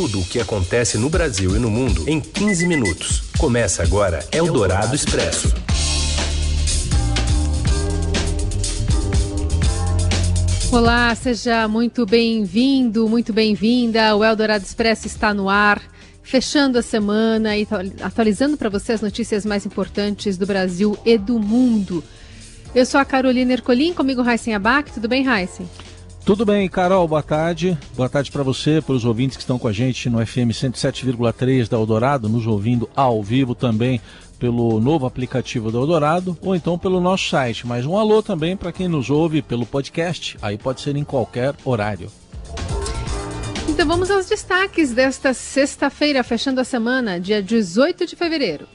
Tudo o que acontece no Brasil e no mundo em 15 minutos. Começa agora Eldorado Expresso. Olá, seja muito bem-vindo, muito bem-vinda. O Eldorado Expresso está no ar, fechando a semana e atualizando para você as notícias mais importantes do Brasil e do mundo. Eu sou a Carolina Ercolim, comigo Raíssen Abac. Tudo bem, Raíssen? Tudo bem, Carol, boa tarde. Boa tarde para você, para os ouvintes que estão com a gente no FM 107,3 da Eldorado, nos ouvindo ao vivo também pelo novo aplicativo da Eldorado ou então pelo nosso site. Mas um alô também para quem nos ouve pelo podcast, aí pode ser em qualquer horário. Então vamos aos destaques desta sexta-feira, fechando a semana, dia 18 de fevereiro.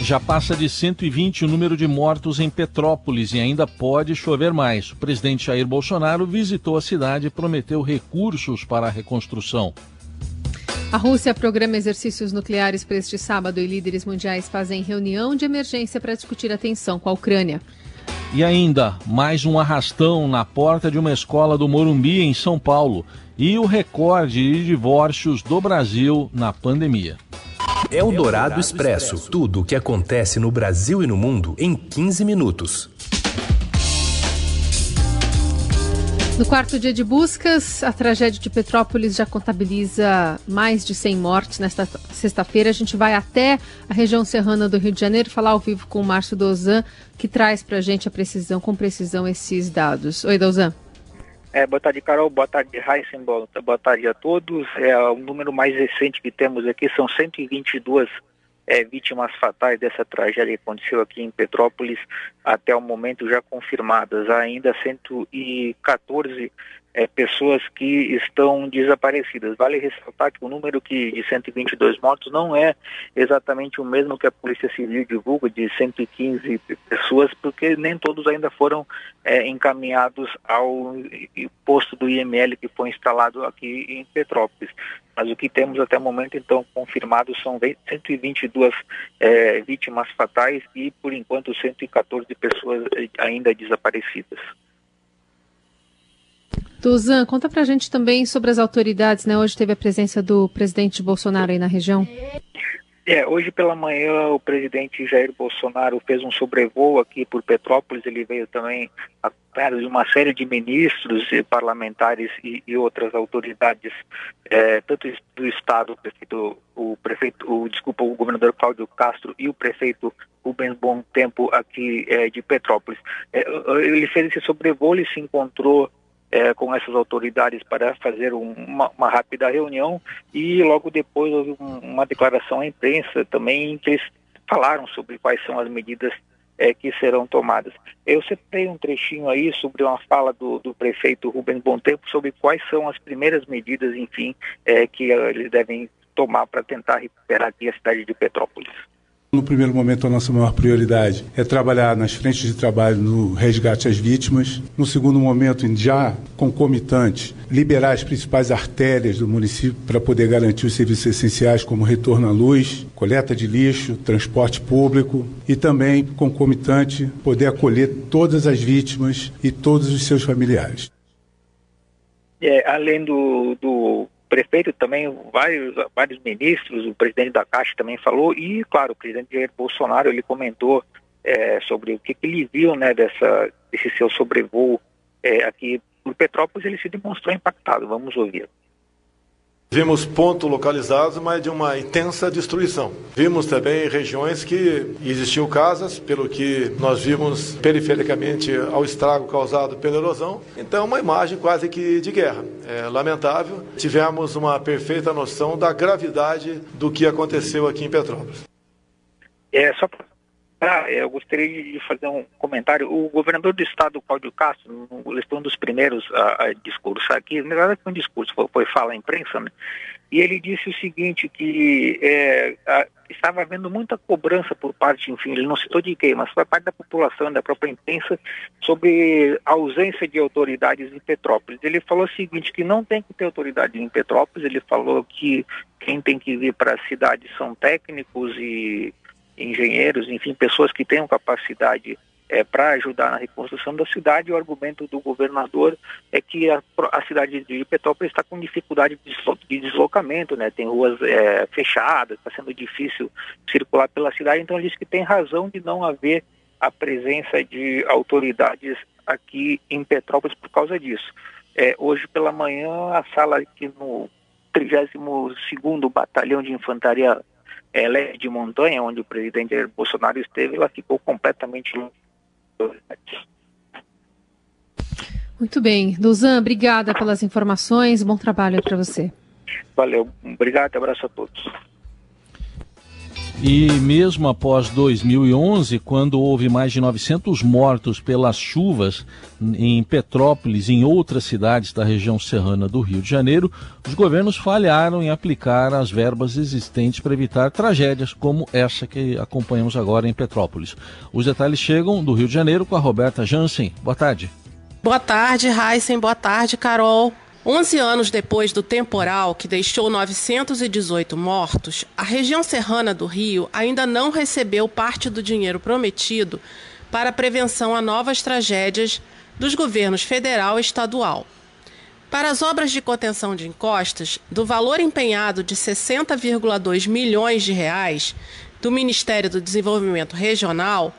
Já passa de 120 o número de mortos em Petrópolis e ainda pode chover mais. O presidente Jair Bolsonaro visitou a cidade e prometeu recursos para a reconstrução. A Rússia programa exercícios nucleares para este sábado e líderes mundiais fazem reunião de emergência para discutir a tensão com a Ucrânia. E ainda, mais um arrastão na porta de uma escola do Morumbi, em São Paulo. E o recorde de divórcios do Brasil na pandemia. É o Dourado Expresso. Tudo o que acontece no Brasil e no mundo em 15 minutos. No quarto dia de buscas, a tragédia de Petrópolis já contabiliza mais de 100 mortes. Nesta sexta-feira, a gente vai até a região serrana do Rio de Janeiro falar ao vivo com o Márcio Dozan, que traz para a gente a precisão, com precisão esses dados. Oi, Dozan. É, tarde, Carol. Boa tarde, Heisen. Boa tarde a todos. É, o número mais recente que temos aqui são 122 é, vítimas fatais dessa tragédia que aconteceu aqui em Petrópolis, até o momento já confirmadas. Ainda 114 é, pessoas que estão desaparecidas. Vale ressaltar que o número que, de 122 mortos não é exatamente o mesmo que a Polícia Civil divulga, de 115 pessoas, porque nem todos ainda foram é, encaminhados ao posto do IML que foi instalado aqui em Petrópolis. Mas o que temos até o momento, então, confirmado são 122 é, vítimas fatais e, por enquanto, 114 pessoas ainda desaparecidas. Tuzan, conta pra gente também sobre as autoridades, né? Hoje teve a presença do presidente Bolsonaro aí na região. É, hoje pela manhã o presidente Jair Bolsonaro fez um sobrevoo aqui por Petrópolis, ele veio também acompanhado de uma série de ministros parlamentares e, e outras autoridades, é, tanto do estado, o prefeito, o prefeito, o, desculpa, o governador Cláudio Castro e o prefeito Rubens Bom Tempo aqui é, de Petrópolis. É, ele fez esse sobrevoo, ele se encontrou é, com essas autoridades para fazer um, uma, uma, rápida reunião e logo depois houve um, uma declaração à imprensa também em que eles falaram sobre quais são as medidas é, que serão tomadas. Eu separei um trechinho aí sobre uma fala do, do prefeito Rubens Bontempo sobre quais são as primeiras medidas, enfim, é, que eles devem tomar para tentar recuperar aqui a cidade de Petrópolis. No primeiro momento, a nossa maior prioridade é trabalhar nas frentes de trabalho no resgate às vítimas. No segundo momento, já concomitante, liberar as principais artérias do município para poder garantir os serviços essenciais como retorno à luz, coleta de lixo, transporte público e também concomitante poder acolher todas as vítimas e todos os seus familiares. É, além do, do prefeito também, vários, vários ministros, o presidente da Caixa também falou, e, claro, o presidente Jair Bolsonaro, ele comentou é, sobre o que, que, ele viu, né, dessa, desse seu sobrevoo é, aqui por Petrópolis, ele se demonstrou impactado, vamos ouvir. Vimos pontos localizados, mas de uma intensa destruição. Vimos também regiões que existiam casas, pelo que nós vimos perifericamente ao estrago causado pela erosão. Então, uma imagem quase que de guerra. É lamentável. Tivemos uma perfeita noção da gravidade do que aconteceu aqui em Petrópolis. É, só ah, eu gostaria de fazer um comentário. O governador do estado, Cláudio Castro, ele foi um dos primeiros a, a discursar aqui, na verdade foi um discurso, foi, foi fala à imprensa, né? e ele disse o seguinte, que é, a, estava havendo muita cobrança por parte, enfim, ele não citou de quem, mas foi parte da população, da própria imprensa, sobre a ausência de autoridades em Petrópolis. Ele falou o seguinte, que não tem que ter autoridade em Petrópolis, ele falou que quem tem que vir para a cidade são técnicos e engenheiros, enfim, pessoas que tenham capacidade é, para ajudar na reconstrução da cidade. O argumento do governador é que a, a cidade de Petrópolis está com dificuldade de deslocamento, né? tem ruas é, fechadas, está sendo difícil circular pela cidade, então ele diz que tem razão de não haver a presença de autoridades aqui em Petrópolis por causa disso. É, hoje pela manhã, a sala aqui no 32º Batalhão de Infantaria é, Leve de Montanha, onde o presidente Bolsonaro esteve, ela ficou completamente muito bem. Duzan, obrigada pelas informações. Bom trabalho para você. Valeu. Obrigado. Abraço a todos. E mesmo após 2011, quando houve mais de 900 mortos pelas chuvas em Petrópolis e em outras cidades da região serrana do Rio de Janeiro, os governos falharam em aplicar as verbas existentes para evitar tragédias como essa que acompanhamos agora em Petrópolis. Os detalhes chegam do Rio de Janeiro com a Roberta Jansen. Boa tarde. Boa tarde, Heisen. Boa tarde, Carol. 11 anos depois do temporal que deixou 918 mortos, a região serrana do Rio ainda não recebeu parte do dinheiro prometido para a prevenção a novas tragédias dos governos federal e estadual. Para as obras de contenção de encostas, do valor empenhado de 60,2 milhões de reais do Ministério do Desenvolvimento Regional,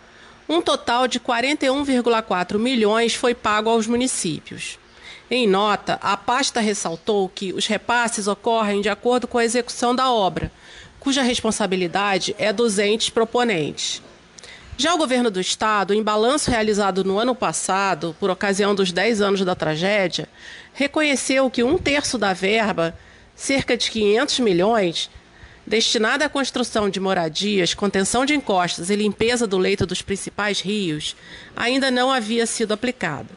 um total de 41,4 milhões foi pago aos municípios. Em nota, a pasta ressaltou que os repasses ocorrem de acordo com a execução da obra, cuja responsabilidade é dos entes proponentes. Já o governo do estado, em balanço realizado no ano passado, por ocasião dos 10 anos da tragédia, reconheceu que um terço da verba, cerca de 500 milhões, destinada à construção de moradias, contenção de encostas e limpeza do leito dos principais rios, ainda não havia sido aplicado.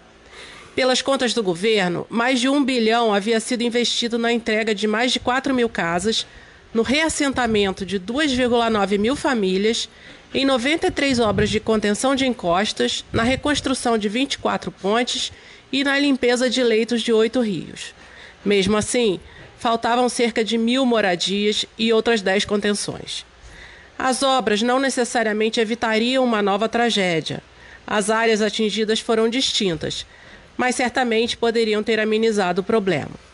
Pelas contas do governo, mais de um bilhão havia sido investido na entrega de mais de 4 mil casas, no reassentamento de 2,9 mil famílias, em 93 obras de contenção de encostas, na reconstrução de 24 pontes e na limpeza de leitos de oito rios. Mesmo assim, faltavam cerca de mil moradias e outras dez contenções. As obras não necessariamente evitariam uma nova tragédia. As áreas atingidas foram distintas, mas certamente poderiam ter amenizado o problema.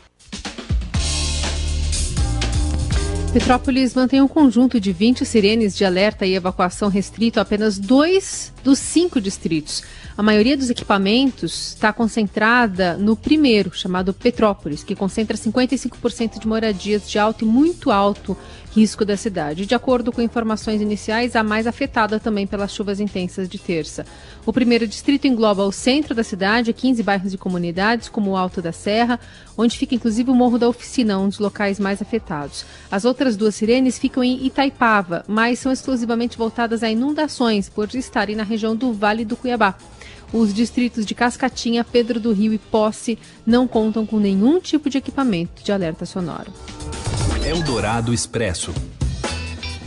Petrópolis mantém um conjunto de 20 sirenes de alerta e evacuação restrito a apenas dois dos cinco distritos. A maioria dos equipamentos está concentrada no primeiro, chamado Petrópolis, que concentra 55% de moradias de alto e muito alto risco da cidade. De acordo com informações iniciais, a mais afetada também pelas chuvas intensas de terça. O primeiro distrito engloba o centro da cidade, 15 bairros e comunidades, como o Alto da Serra, onde fica inclusive o Morro da Oficina, um dos locais mais afetados. As outras duas sirenes ficam em Itaipava, mas são exclusivamente voltadas a inundações, por estarem na região do Vale do Cuiabá. Os distritos de Cascatinha, Pedro do Rio e Posse não contam com nenhum tipo de equipamento de alerta sonoro. Eldorado Expresso.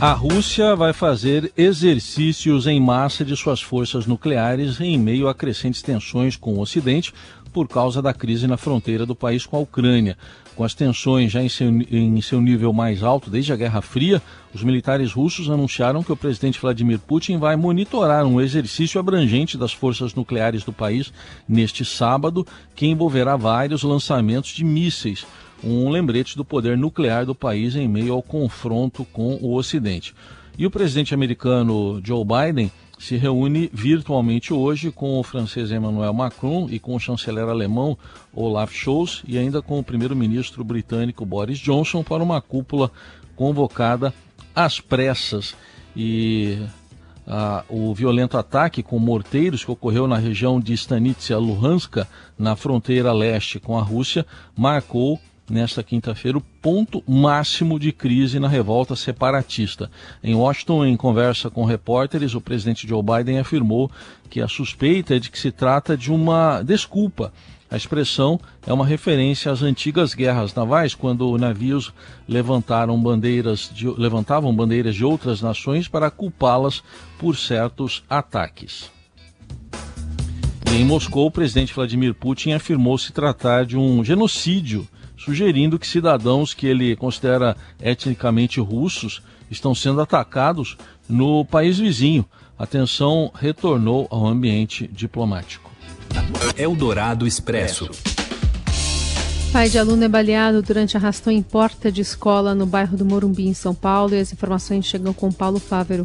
A Rússia vai fazer exercícios em massa de suas forças nucleares em meio a crescentes tensões com o Ocidente por causa da crise na fronteira do país com a Ucrânia. Com as tensões já em seu, em seu nível mais alto desde a Guerra Fria, os militares russos anunciaram que o presidente Vladimir Putin vai monitorar um exercício abrangente das forças nucleares do país neste sábado, que envolverá vários lançamentos de mísseis um lembrete do poder nuclear do país em meio ao confronto com o Ocidente. E o presidente americano Joe Biden se reúne virtualmente hoje com o francês Emmanuel Macron e com o chanceler alemão Olaf Scholz e ainda com o primeiro-ministro britânico Boris Johnson para uma cúpula convocada às pressas. E ah, o violento ataque com morteiros que ocorreu na região de Stanitsia Luhanska, na fronteira leste com a Rússia, marcou nesta quinta-feira, o ponto máximo de crise na revolta separatista. Em Washington, em conversa com repórteres, o presidente Joe Biden afirmou que a suspeita é de que se trata de uma desculpa. A expressão é uma referência às antigas guerras navais, quando navios levantaram bandeiras de, levantavam bandeiras de outras nações para culpá-las por certos ataques. Em Moscou, o presidente Vladimir Putin afirmou se tratar de um genocídio sugerindo que cidadãos que ele considera etnicamente russos estão sendo atacados no país vizinho. A tensão retornou ao ambiente diplomático. Eldorado Expresso. Pai de aluno é baleado durante arrastão em porta de escola no bairro do Morumbi, em São Paulo, e as informações chegam com Paulo Fávero.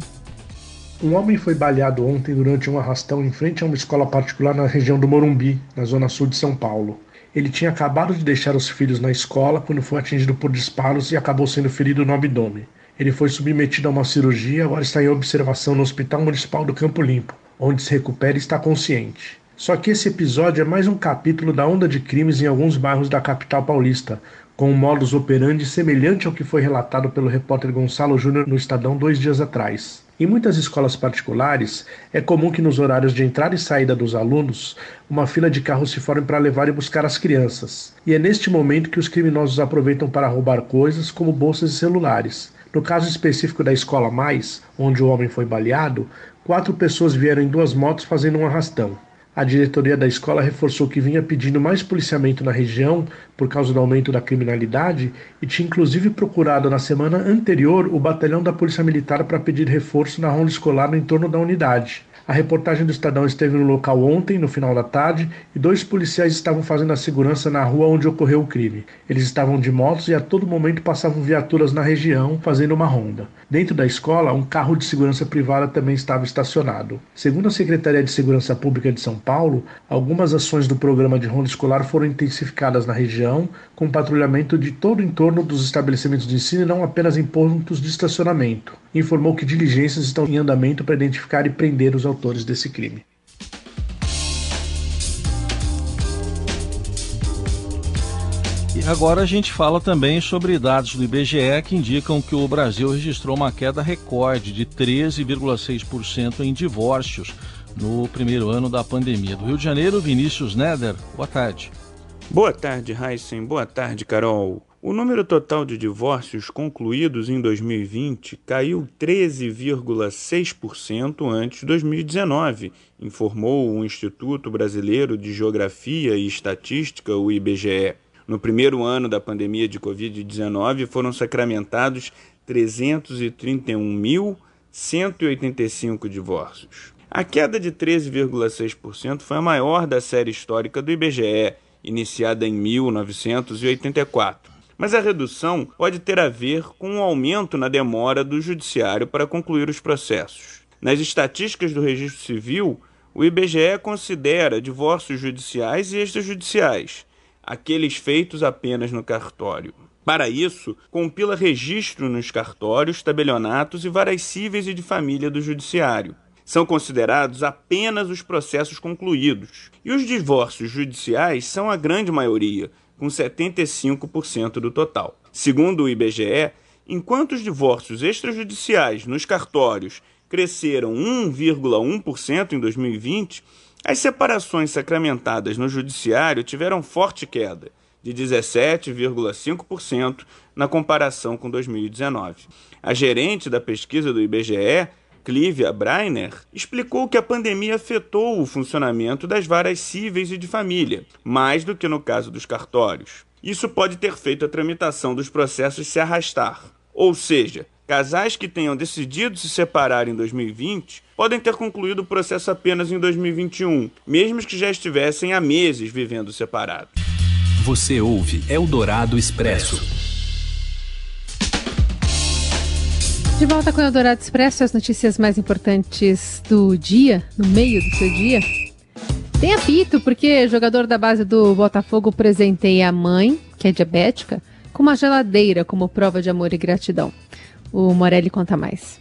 Um homem foi baleado ontem durante um arrastão em frente a uma escola particular na região do Morumbi, na zona sul de São Paulo. Ele tinha acabado de deixar os filhos na escola quando foi atingido por disparos e acabou sendo ferido no abdômen. Ele foi submetido a uma cirurgia e agora está em observação no Hospital Municipal do Campo Limpo, onde se recupera e está consciente. Só que esse episódio é mais um capítulo da onda de crimes em alguns bairros da capital paulista, com um modus operandi semelhante ao que foi relatado pelo repórter Gonçalo Júnior no Estadão dois dias atrás. Em muitas escolas particulares, é comum que nos horários de entrada e saída dos alunos, uma fila de carros se forme para levar e buscar as crianças. E é neste momento que os criminosos aproveitam para roubar coisas como bolsas e celulares. No caso específico da Escola Mais, onde o homem foi baleado, quatro pessoas vieram em duas motos fazendo um arrastão. A diretoria da escola reforçou que vinha pedindo mais policiamento na região por causa do aumento da criminalidade e tinha inclusive procurado na semana anterior o batalhão da Polícia Militar para pedir reforço na ronda escolar no entorno da unidade. A reportagem do Estadão esteve no local ontem, no final da tarde, e dois policiais estavam fazendo a segurança na rua onde ocorreu o crime. Eles estavam de motos e a todo momento passavam viaturas na região fazendo uma ronda. Dentro da escola, um carro de segurança privada também estava estacionado. Segundo a Secretaria de Segurança Pública de São Paulo, algumas ações do programa de ronda escolar foram intensificadas na região, com patrulhamento de todo o entorno dos estabelecimentos de ensino e não apenas em pontos de estacionamento. Informou que diligências estão em andamento para identificar e prender os autores desse crime. E agora a gente fala também sobre dados do IBGE que indicam que o Brasil registrou uma queda recorde de 13,6% em divórcios no primeiro ano da pandemia. Do Rio de Janeiro, Vinícius Neder, boa tarde. Boa tarde, Heisen. Boa tarde, Carol. O número total de divórcios concluídos em 2020 caiu 13,6% antes de 2019, informou o Instituto Brasileiro de Geografia e Estatística, o IBGE. No primeiro ano da pandemia de Covid-19, foram sacramentados 331.185 divórcios. A queda de 13,6% foi a maior da série histórica do IBGE, iniciada em 1984. Mas a redução pode ter a ver com um aumento na demora do judiciário para concluir os processos. Nas estatísticas do registro civil, o IBGE considera divórcios judiciais e extrajudiciais, aqueles feitos apenas no cartório. Para isso, compila registro nos cartórios, tabelionatos e varas cíveis e de família do judiciário. São considerados apenas os processos concluídos. E os divórcios judiciais são a grande maioria, com 75% do total. Segundo o IBGE, enquanto os divórcios extrajudiciais nos cartórios cresceram 1,1% em 2020, as separações sacramentadas no judiciário tiveram forte queda, de 17,5% na comparação com 2019. A gerente da pesquisa do IBGE, Clívia Breiner, explicou que a pandemia afetou o funcionamento das varas cíveis e de família, mais do que no caso dos cartórios. Isso pode ter feito a tramitação dos processos se arrastar. Ou seja, casais que tenham decidido se separar em 2020 podem ter concluído o processo apenas em 2021, mesmo que já estivessem há meses vivendo separados. Você ouve Eldorado Expresso. De volta com o Eldorado Expresso, as notícias mais importantes do dia, no meio do seu dia. Tem apito, porque jogador da base do Botafogo presenteia a mãe, que é diabética, com uma geladeira como prova de amor e gratidão. O Morelli conta mais.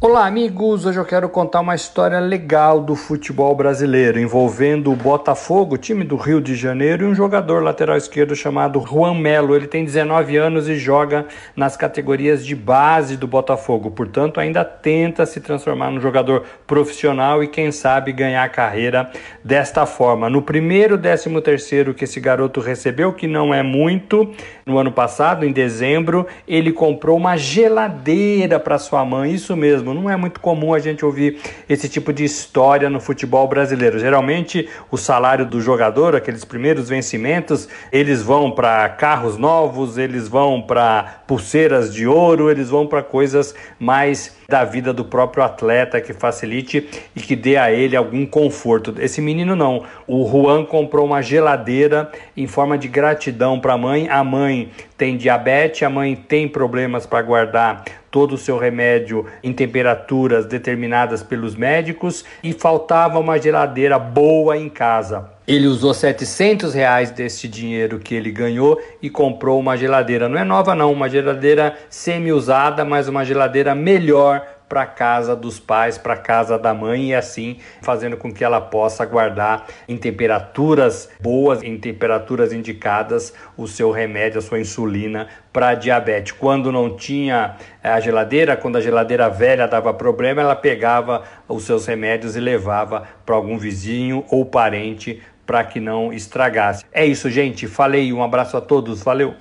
Olá, amigos! Hoje eu quero contar uma história legal do futebol brasileiro, envolvendo o Botafogo, time do Rio de Janeiro, e um jogador lateral esquerdo chamado Juan Melo. Ele tem 19 anos e joga nas categorias de base do Botafogo, portanto, ainda tenta se transformar num jogador profissional e, quem sabe, ganhar a carreira desta forma. No primeiro décimo terceiro que esse garoto recebeu, que não é muito, no ano passado, em dezembro, ele comprou uma geladeira para sua mãe. Isso mesmo, não é muito comum a gente ouvir esse tipo de história no futebol brasileiro. Geralmente, o salário do jogador, aqueles primeiros vencimentos, eles vão para carros novos, eles vão para pulseiras de ouro, eles vão para coisas mais da vida do próprio atleta que facilite e que dê a ele algum conforto. Esse menino não. O Juan comprou uma geladeira em forma de gratidão para a mãe. A mãe tem diabetes, a mãe tem problemas para guardar todo o seu remédio em temperaturas determinadas pelos médicos e faltava uma geladeira boa em casa. Ele usou 700 reais desse dinheiro que ele ganhou e comprou uma geladeira. Não é nova não, uma geladeira semi-usada, mas uma geladeira melhor para casa dos pais, para casa da mãe e assim fazendo com que ela possa guardar em temperaturas boas, em temperaturas indicadas o seu remédio, a sua insulina para diabetes. Quando não tinha eh, a geladeira, quando a geladeira velha dava problema, ela pegava os seus remédios e levava para algum vizinho ou parente para que não estragasse. É isso, gente. Falei. Um abraço a todos. Valeu.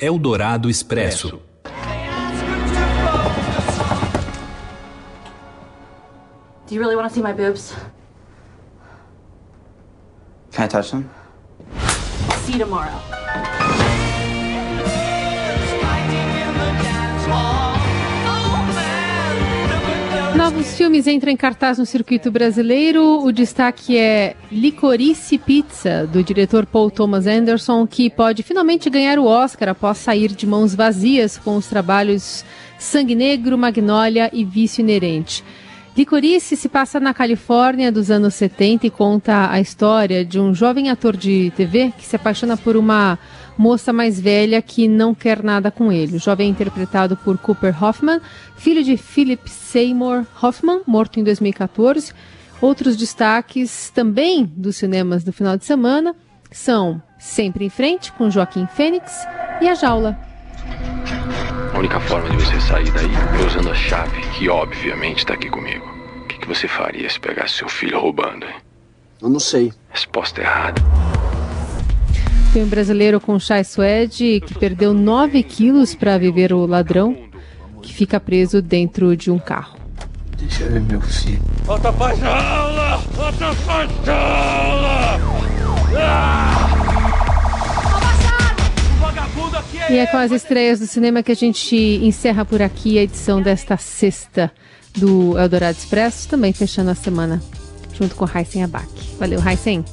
Eldorado Expresso. You really want to see my boobs? Can I touch them? See you tomorrow. Novos filmes entram em cartaz no circuito brasileiro. O destaque é Licorice Pizza, do diretor Paul Thomas Anderson, que pode finalmente ganhar o Oscar após sair de mãos vazias com os trabalhos Sangue Negro, Magnólia e Vício Inerente. Licorice se passa na Califórnia dos anos 70 e conta a história de um jovem ator de TV que se apaixona por uma moça mais velha que não quer nada com ele. O jovem é interpretado por Cooper Hoffman, filho de Philip Seymour Hoffman, morto em 2014. Outros destaques também dos cinemas do final de semana são Sempre em Frente, com Joaquim Fênix, e A Jaula. A única forma de você sair daí é usando a chave, que obviamente está aqui comigo. O que, que você faria se pegasse seu filho roubando? Hein? Eu não sei. Resposta errada. Tem um brasileiro com Chai Suede que perdeu 9 quilos para viver o ladrão, que fica preso dentro de um carro. Deixa eu ver meu filho. Volta pra jaula! Volta pra jaula! Ah! E é com as estreias do cinema que a gente encerra por aqui a edição desta sexta do Eldorado Expresso, também fechando a semana junto com Heisen Abac. Valeu, Heisen.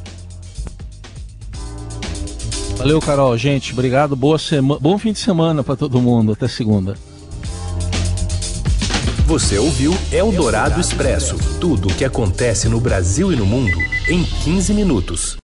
Valeu, Carol. Gente, obrigado. Boa sema... Bom fim de semana para todo mundo. Até segunda. Você ouviu Eldorado Expresso tudo o que acontece no Brasil e no mundo em 15 minutos.